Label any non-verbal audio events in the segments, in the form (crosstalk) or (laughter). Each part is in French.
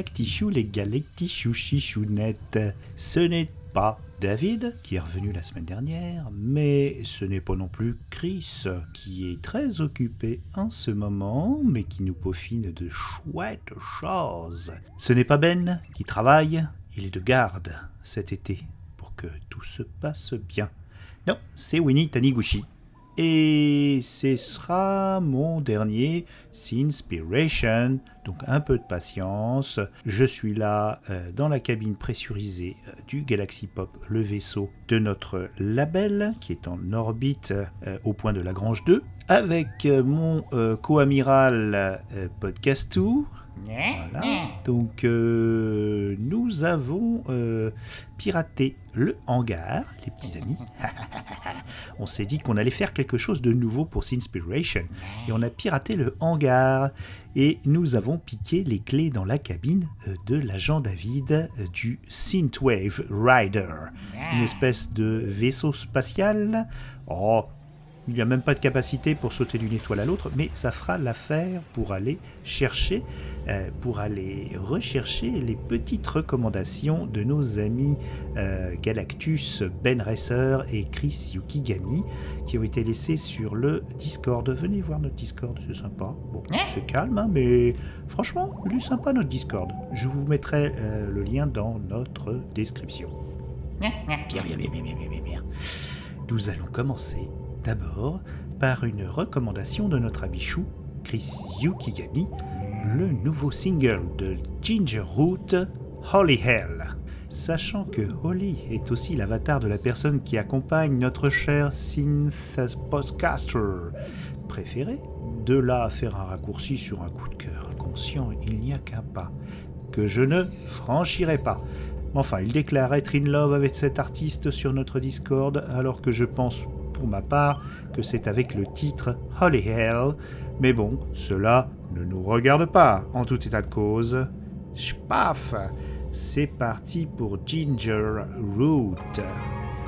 Salut les galactichous chichounettes. Ce n'est pas David qui est revenu la semaine dernière, mais ce n'est pas non plus Chris qui est très occupé en ce moment, mais qui nous peaufine de chouettes choses. Ce n'est pas Ben qui travaille, il est de garde cet été pour que tout se passe bien. Non, c'est Winnie Taniguchi et ce sera mon dernier Sinspiration. Donc un peu de patience. Je suis là euh, dans la cabine pressurisée euh, du Galaxy Pop, le vaisseau de notre label qui est en orbite euh, au point de Lagrange 2, avec mon co-amiral Podcastou voilà. Donc euh, nous avons euh, piraté le hangar, les petits amis. (laughs) on s'est dit qu'on allait faire quelque chose de nouveau pour Sinspiration. Et on a piraté le hangar. Et nous avons piqué les clés dans la cabine euh, de l'agent David du Synthwave Rider. Une espèce de vaisseau spatial. Oh, il n'y a même pas de capacité pour sauter d'une étoile à l'autre, mais ça fera l'affaire pour aller chercher, euh, pour aller rechercher les petites recommandations de nos amis euh, Galactus, Ben Racer et Chris Yukigami, qui ont été laissés sur le Discord. Venez voir notre Discord, c'est sympa. Bon, c'est calme, hein, mais franchement, il est sympa notre Discord. Je vous mettrai euh, le lien dans notre description. Bien, bien, bien, bien, bien, bien, bien. Nous allons commencer D'abord, par une recommandation de notre abichou, Chris Yukigami, le nouveau single de Ginger Root, Holy Hell. Sachant que Holly est aussi l'avatar de la personne qui accompagne notre cher synth podcaster préféré, de là à faire un raccourci sur un coup de cœur inconscient, il n'y a qu'un pas, que je ne franchirai pas. Enfin, il déclare être in love avec cet artiste sur notre Discord, alors que je pense ma part que c'est avec le titre Holy Hell, mais bon, cela ne nous regarde pas en tout état de cause. Spaf C'est parti pour Ginger Root.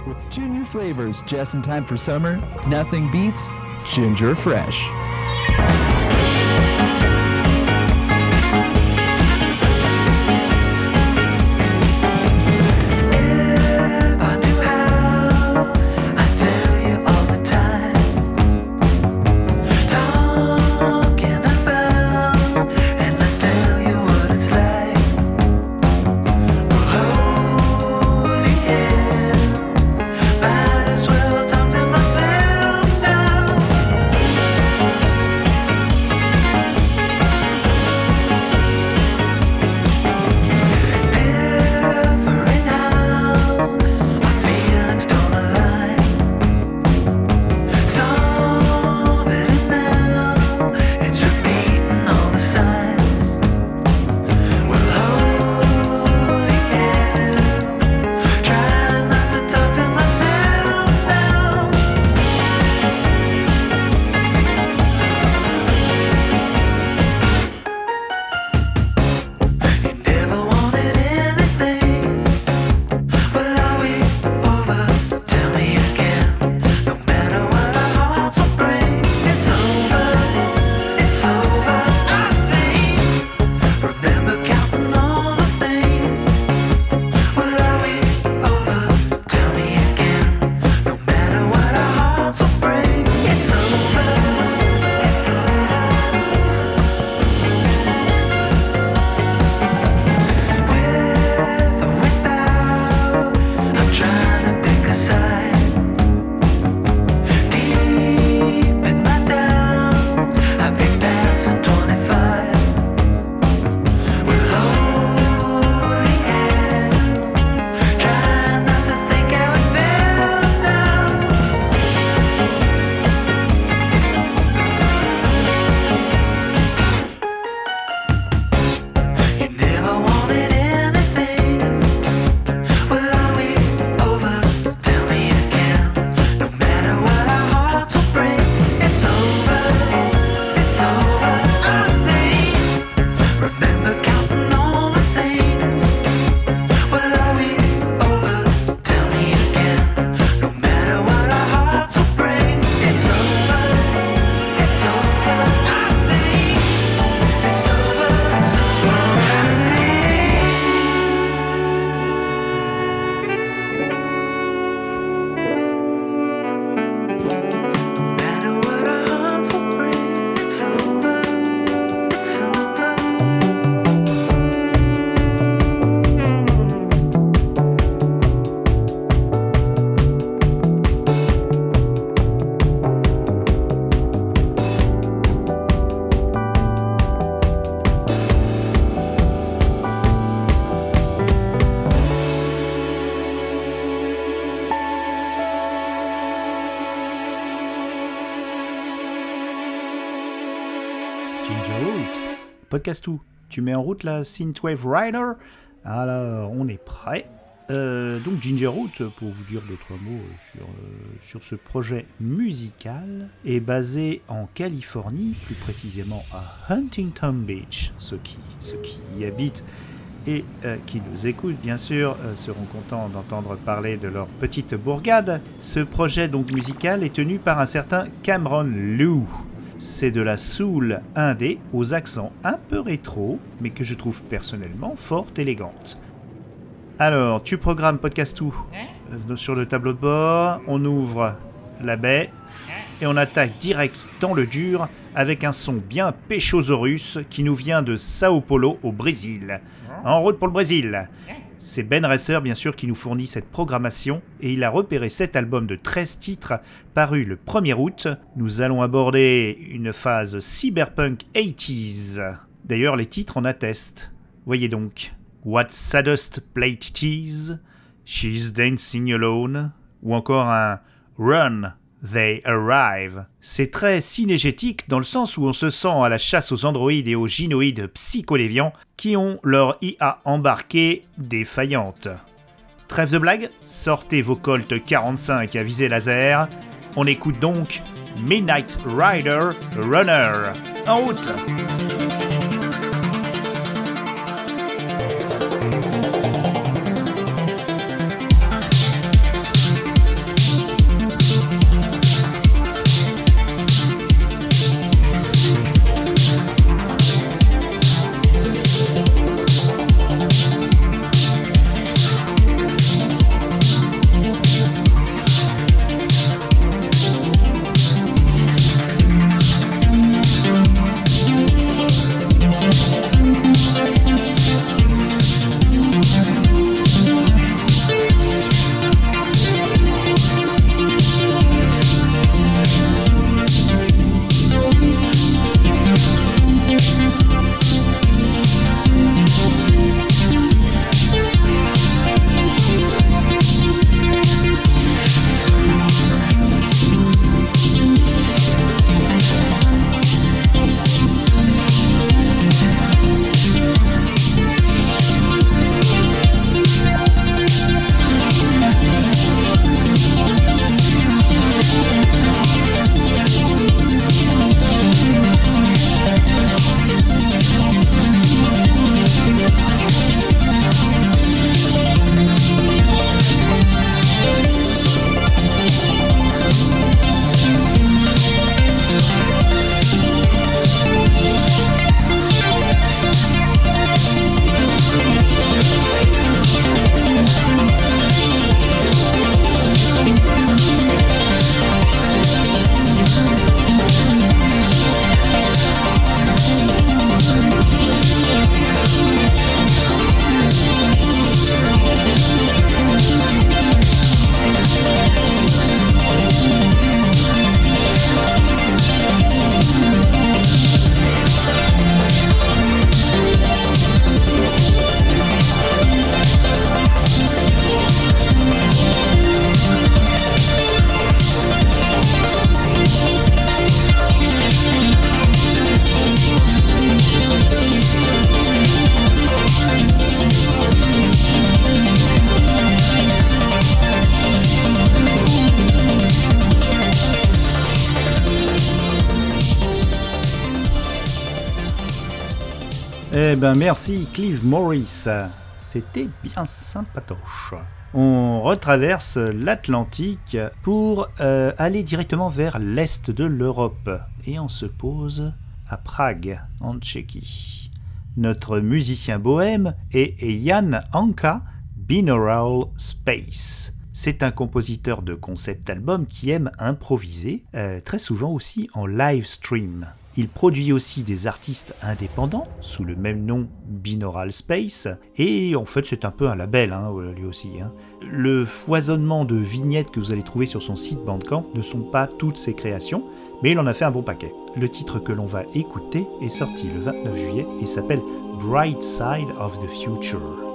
With flavors just in time for summer, nothing beats Ginger Fresh. Podcast tout. Tu mets en route la Synthwave Rider Alors, on est prêt. Euh, donc Gingerroot, pour vous dire deux trois mots euh, sur, euh, sur ce projet musical, est basé en Californie, plus précisément à Huntington Beach. Ceux qui, ceux qui y habitent et qui nous écoutent, bien sûr, seront contents d'entendre parler de leur petite bourgade. Ce projet donc musical est tenu par un certain Cameron Lou. C'est de la soul indé aux accents un peu rétro, mais que je trouve personnellement fort élégante. Alors, tu programmes Podcast tout euh, sur le tableau de bord, on ouvre la baie et on attaque direct dans le dur avec un son bien péchosaurus qui nous vient de Sao Paulo au Brésil. En route pour le Brésil. C'est Ben Resser bien sûr qui nous fournit cette programmation et il a repéré cet album de 13 titres paru le 1er août. Nous allons aborder une phase cyberpunk 80s. D'ailleurs les titres en attestent. Voyez donc. What saddest plate tease, She's dancing alone, ou encore un Run, They Arrive. C'est très cinégétique dans le sens où on se sent à la chasse aux androïdes et aux gynoïdes psycholéviants qui ont leur IA embarquée défaillante. Trêve de blague, sortez vos Colt 45 à visée laser. On écoute donc Midnight Rider Runner. En route! Eh ben merci Clive Morris, c'était bien sympatoche. On retraverse l'Atlantique pour euh, aller directement vers l'est de l'Europe et on se pose à Prague, en Tchéquie. Notre musicien bohème est Jan Anka Binaural Space. C'est un compositeur de concept album qui aime improviser, euh, très souvent aussi en live stream. Il produit aussi des artistes indépendants sous le même nom Binaural Space, et en fait c'est un peu un label hein, lui aussi. hein. Le foisonnement de vignettes que vous allez trouver sur son site Bandcamp ne sont pas toutes ses créations, mais il en a fait un bon paquet. Le titre que l'on va écouter est sorti le 29 juillet et s'appelle Bright Side of the Future.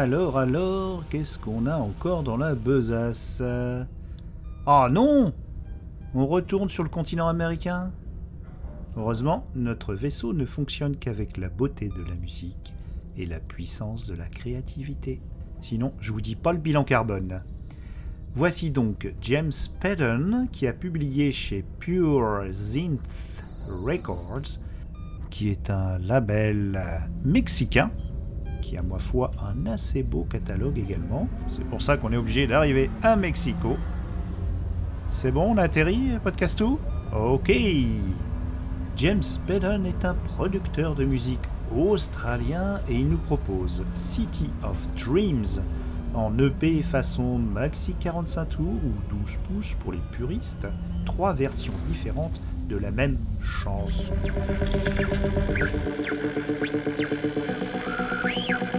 Alors, alors, qu'est-ce qu'on a encore dans la besace? Ah non On retourne sur le continent américain? Heureusement, notre vaisseau ne fonctionne qu'avec la beauté de la musique et la puissance de la créativité. Sinon, je vous dis pas le bilan carbone. Voici donc James Patton qui a publié chez Pure Synth Records, qui est un label mexicain qui a, ma foi, un assez beau catalogue également. C'est pour ça qu'on est obligé d'arriver à Mexico. C'est bon, on a atterri, Podcastou Ok James Baden est un producteur de musique australien et il nous propose City of Dreams en EP façon maxi 45 tours ou 12 pouces pour les puristes, trois versions différentes de la même chanson. Thank you.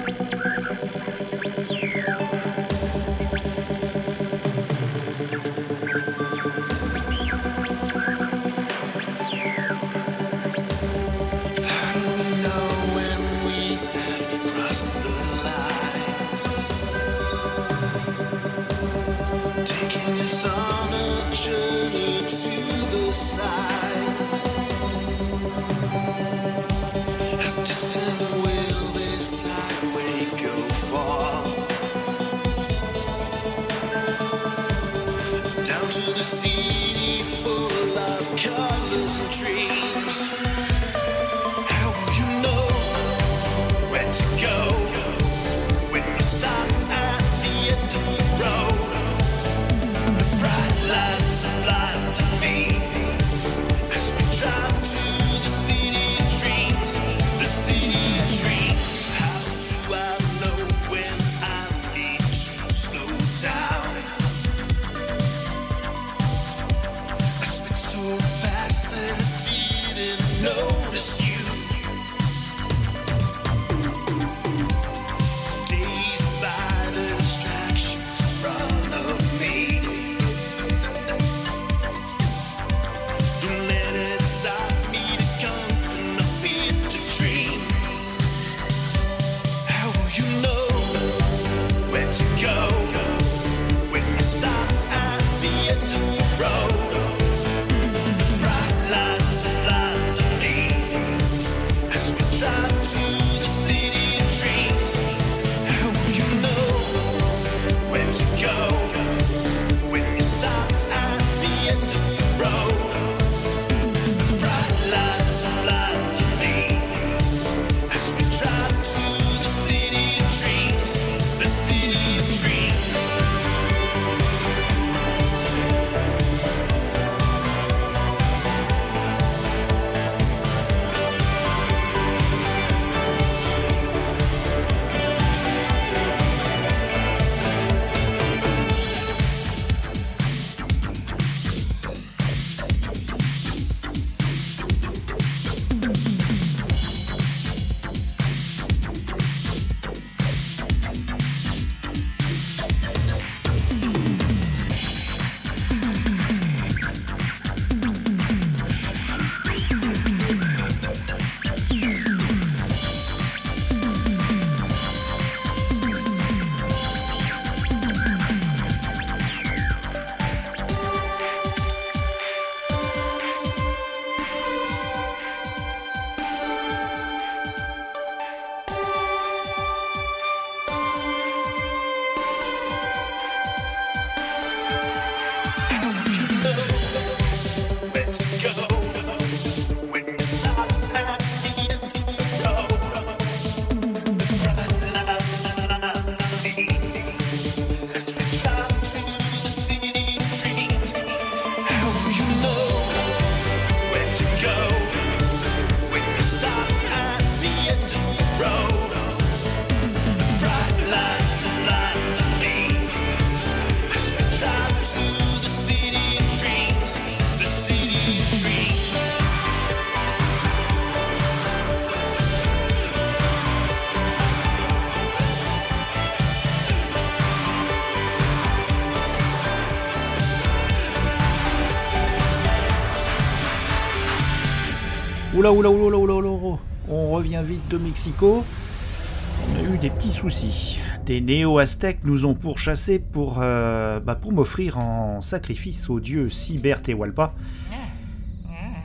Oula, oula, oula, oula, oula, oula. On revient vite de Mexico. On a eu des petits soucis. Des néo-aztèques nous ont pourchassés pour, euh, bah, pour m'offrir en sacrifice au dieu Cyber Tehualpa.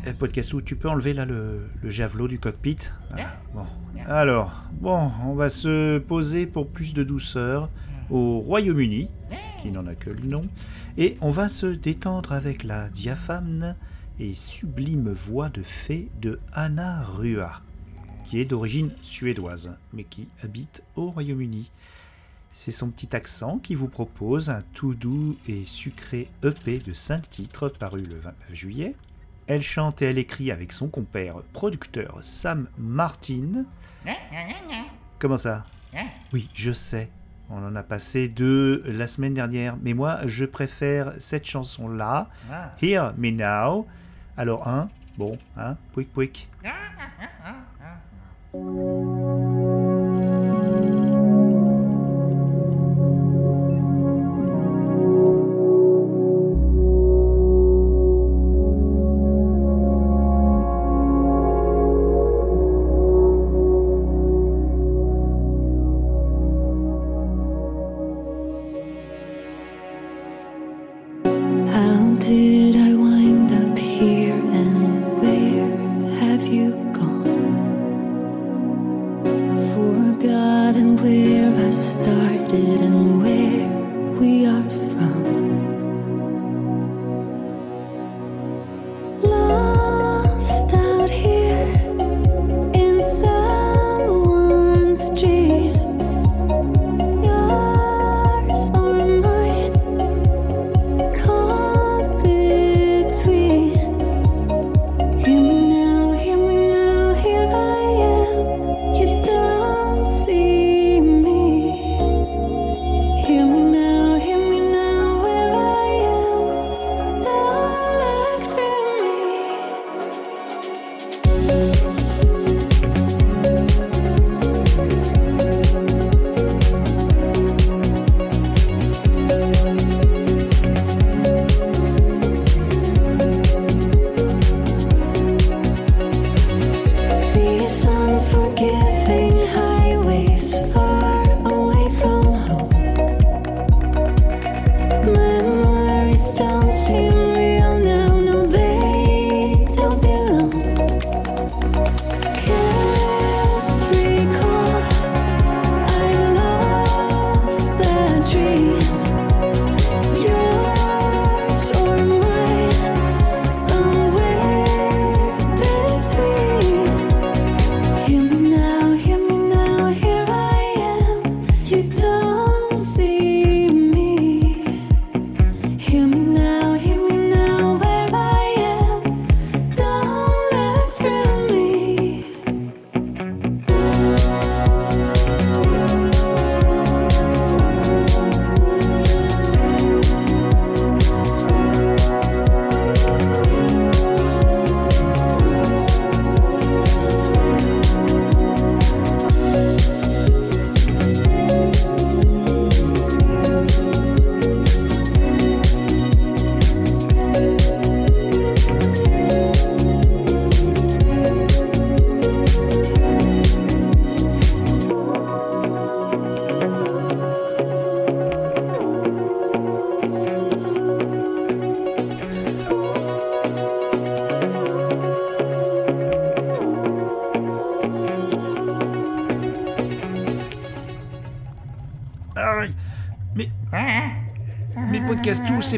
Eh, Podcastou, tu peux enlever là le, le javelot du cockpit? Voilà. Bon. Alors, bon, on va se poser pour plus de douceur au Royaume-Uni, qui n'en a que le nom, et on va se détendre avec la diaphane et sublime voix de fée de Anna Rua, qui est d'origine suédoise, mais qui habite au Royaume-Uni. C'est son petit accent qui vous propose un tout doux et sucré EP de 5 titres paru le 29 juillet. Elle chante et elle écrit avec son compère producteur Sam Martin. Comment ça? Oui, je sais. On en a passé deux la semaine dernière, mais moi je préfère cette chanson-là, ah. Hear Me Now, alors, hein Bon, hein Pouic, pouic. (laughs)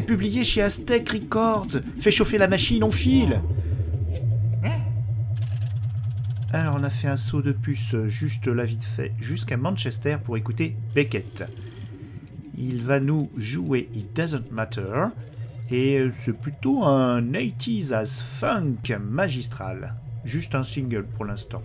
publié chez Aztec Records. Fais chauffer la machine, on file. Alors on a fait un saut de puce juste là vite fait jusqu'à Manchester pour écouter Beckett. Il va nous jouer It Doesn't Matter et c'est plutôt un 80s as funk magistral. Juste un single pour l'instant.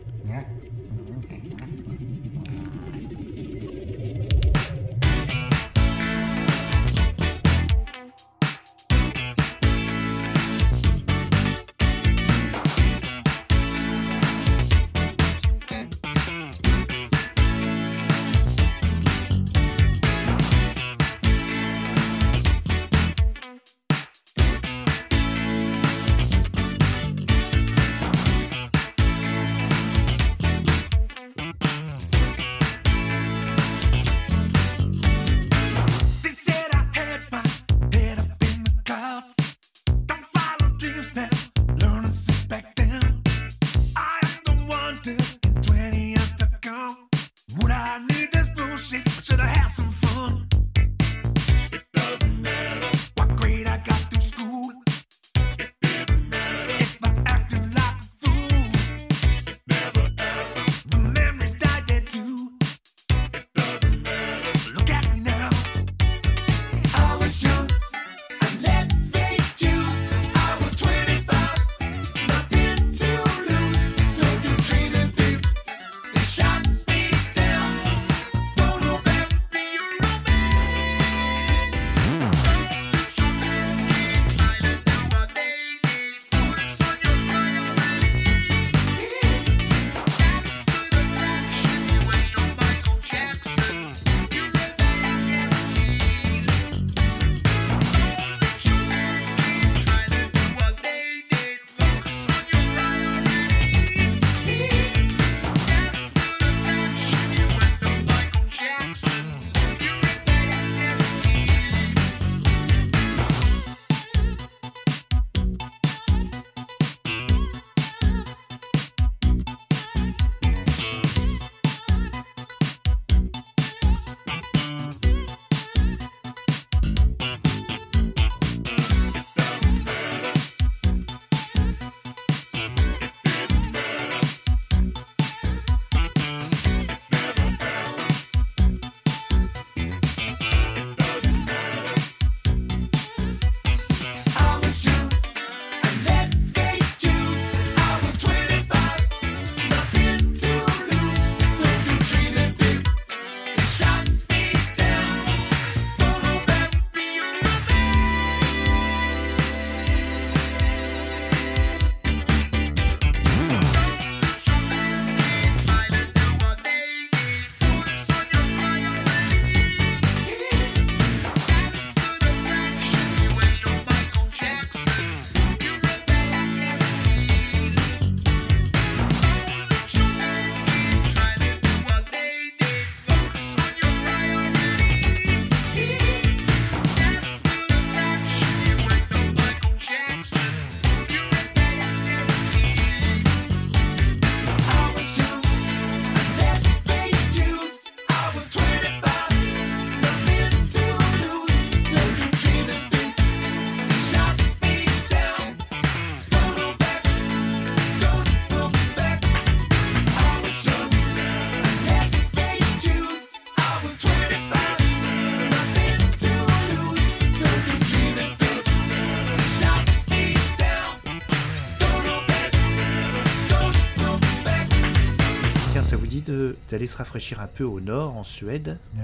rafraîchir un peu au nord, en Suède, ah.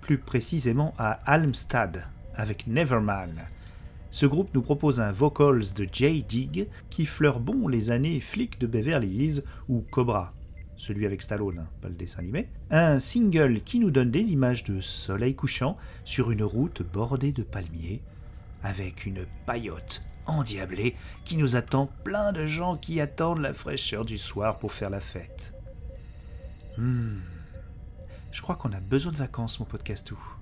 plus précisément à Almstad, avec Neverman. Ce groupe nous propose un vocals de Jay Dig qui fleure bon les années flics de Beverly Hills ou Cobra, celui avec Stallone, hein, pas le dessin animé, un single qui nous donne des images de soleil couchant sur une route bordée de palmiers, avec une paillote endiablée qui nous attend plein de gens qui attendent la fraîcheur du soir pour faire la fête. Hmm. Je crois qu'on a besoin de vacances, mon podcast tout.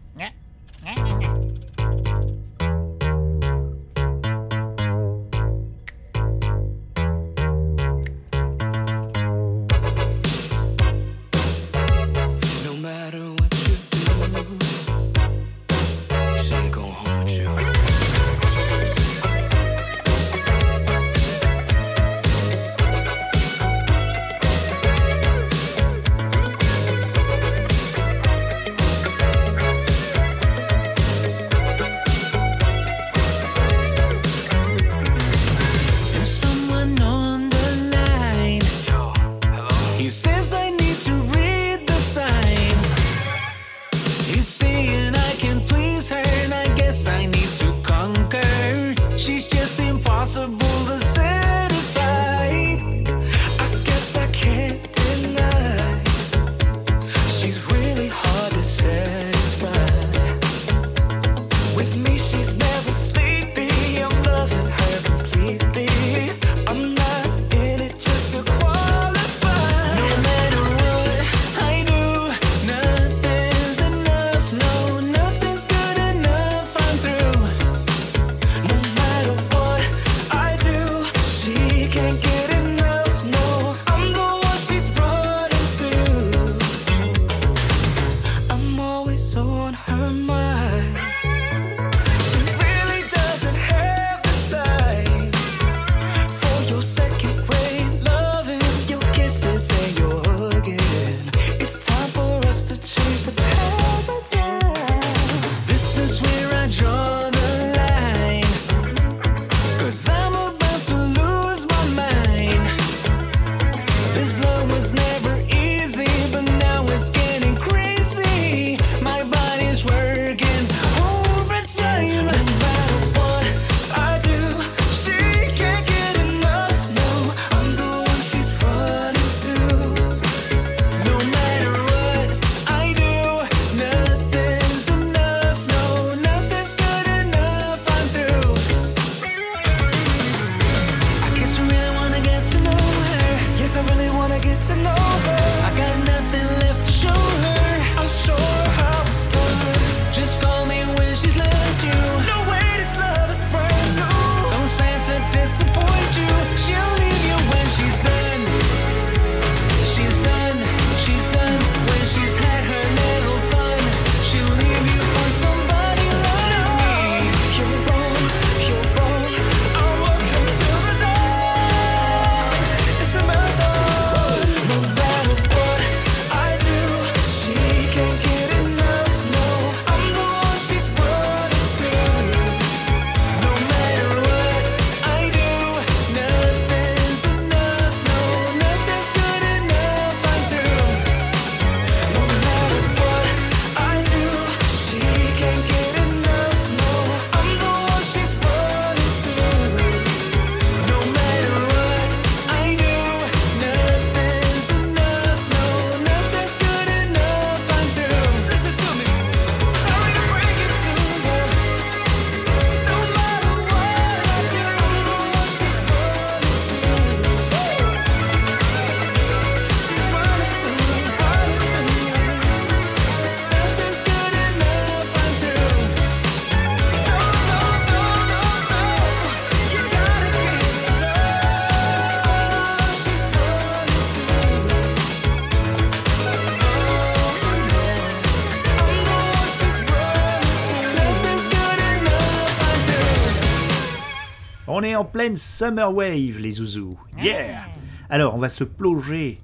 On est en pleine summer wave, les zouzous. Yeah Alors, on va se plonger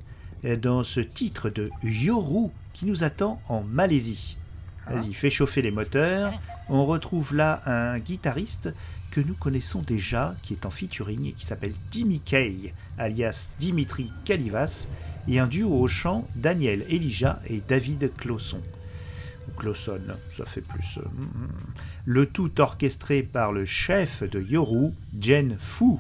euh, dans ce titre de Yoru qui nous attend en Malaisie. Ah. Vas-y, fais chauffer les moteurs. On retrouve là un guitariste que nous connaissons déjà, qui est en featuring et qui s'appelle Timmy Kay, alias Dimitri Kalivas, et un duo au chant Daniel Elijah et David Clausson. Clausson, ça fait plus. euh, mm, mm. Le tout orchestré par le chef de Yoru, Jen Fu.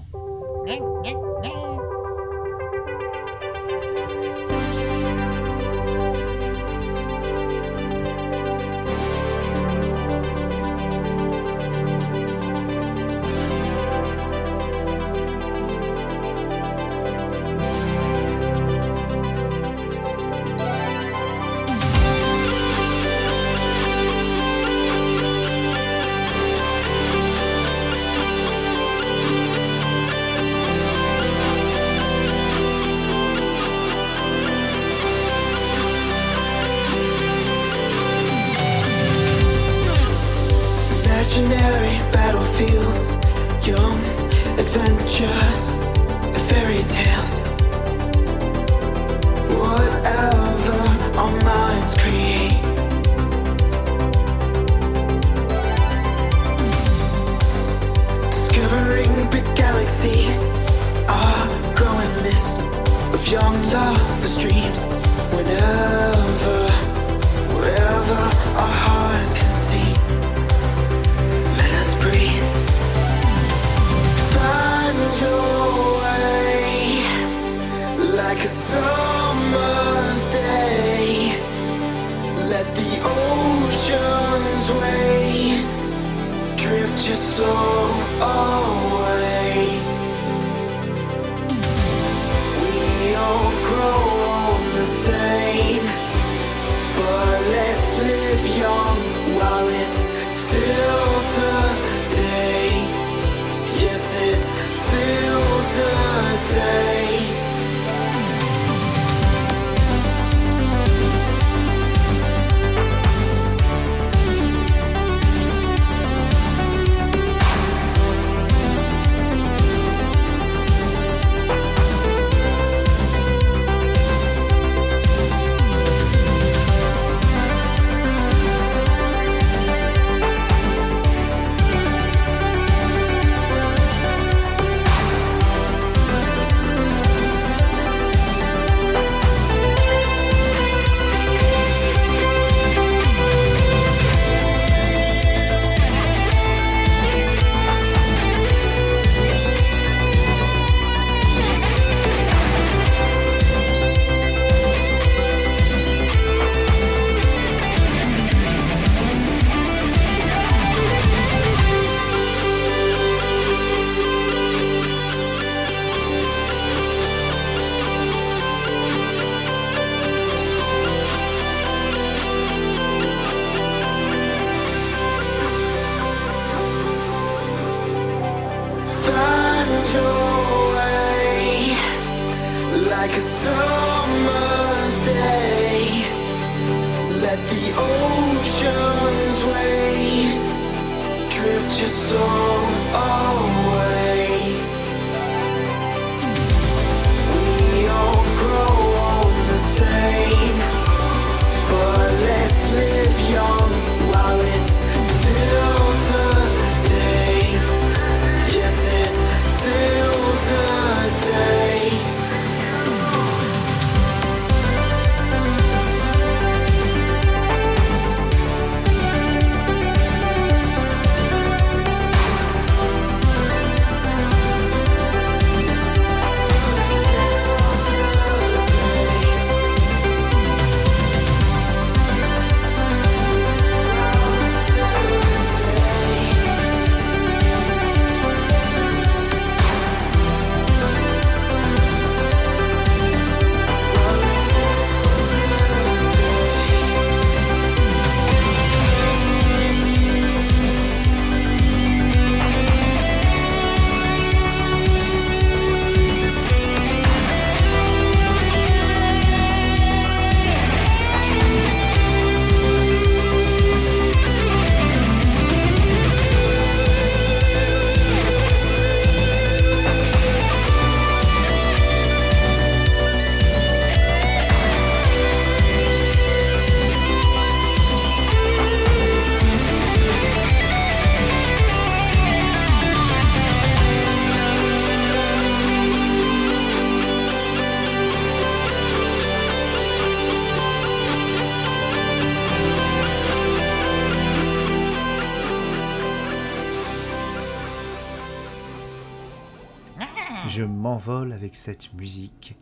Je m'envole avec cette musique.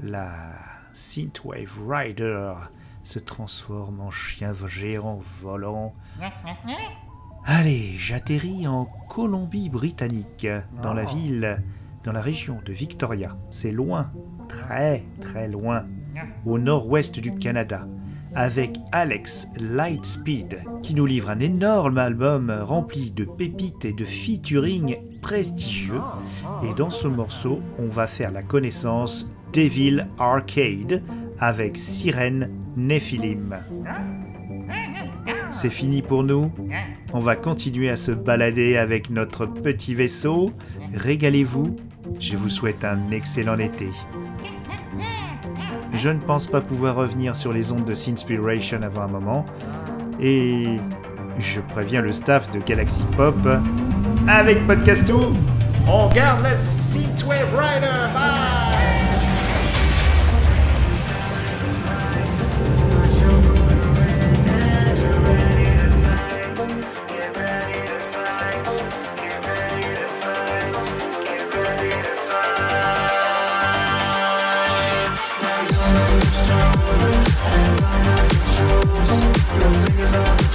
La Synthwave Rider se transforme en chien géant volant. Allez, j'atterris en Colombie-Britannique, dans la ville, dans la région de Victoria. C'est loin, très très loin, au nord-ouest du Canada, avec Alex Lightspeed, qui nous livre un énorme album rempli de pépites et de featuring prestigieux. Et dans ce morceau, on va faire la connaissance Devil Arcade avec Sirène Nephilim. C'est fini pour nous. On va continuer à se balader avec notre petit vaisseau. Régalez-vous. Je vous souhaite un excellent été. Je ne pense pas pouvoir revenir sur les ondes de Sinspiration avant un moment. Et je préviens le staff de Galaxy Pop. Avec Podcasto, on garde la Synthwave Rider. Bye Galaxy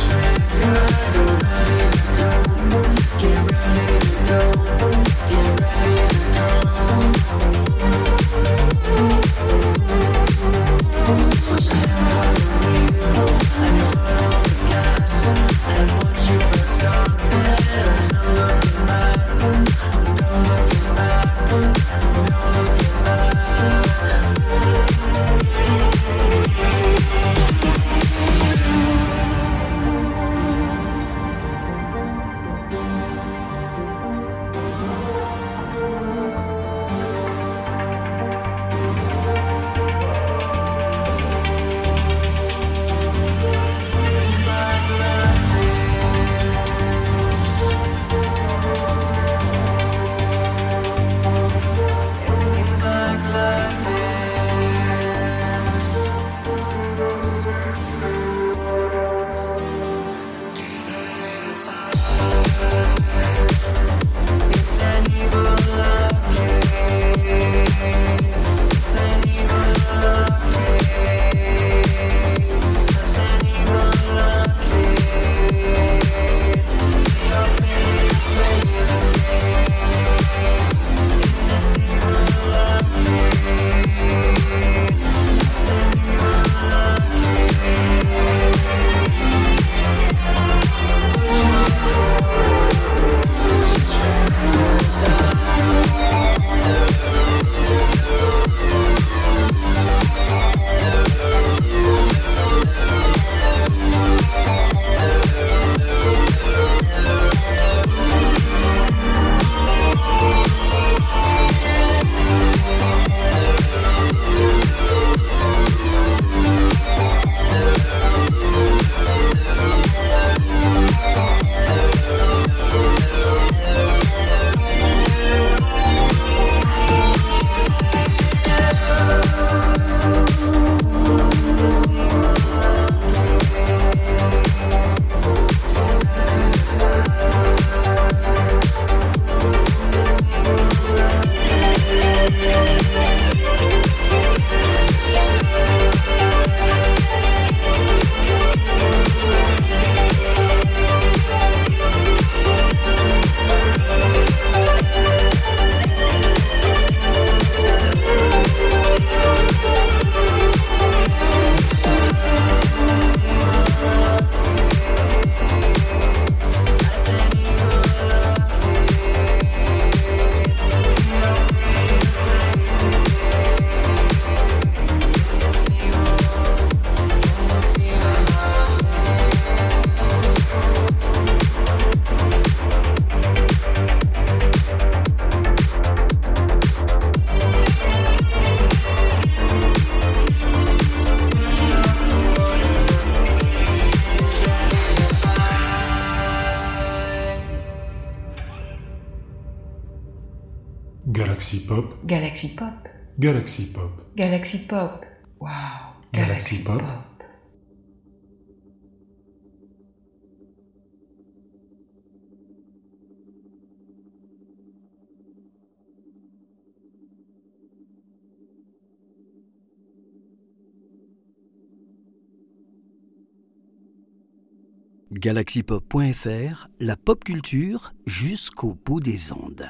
Galaxy Pop. Galaxy Pop. Galaxy Pop. Galaxy, Galaxy Pop. La pop culture jusqu'au bout des ondes.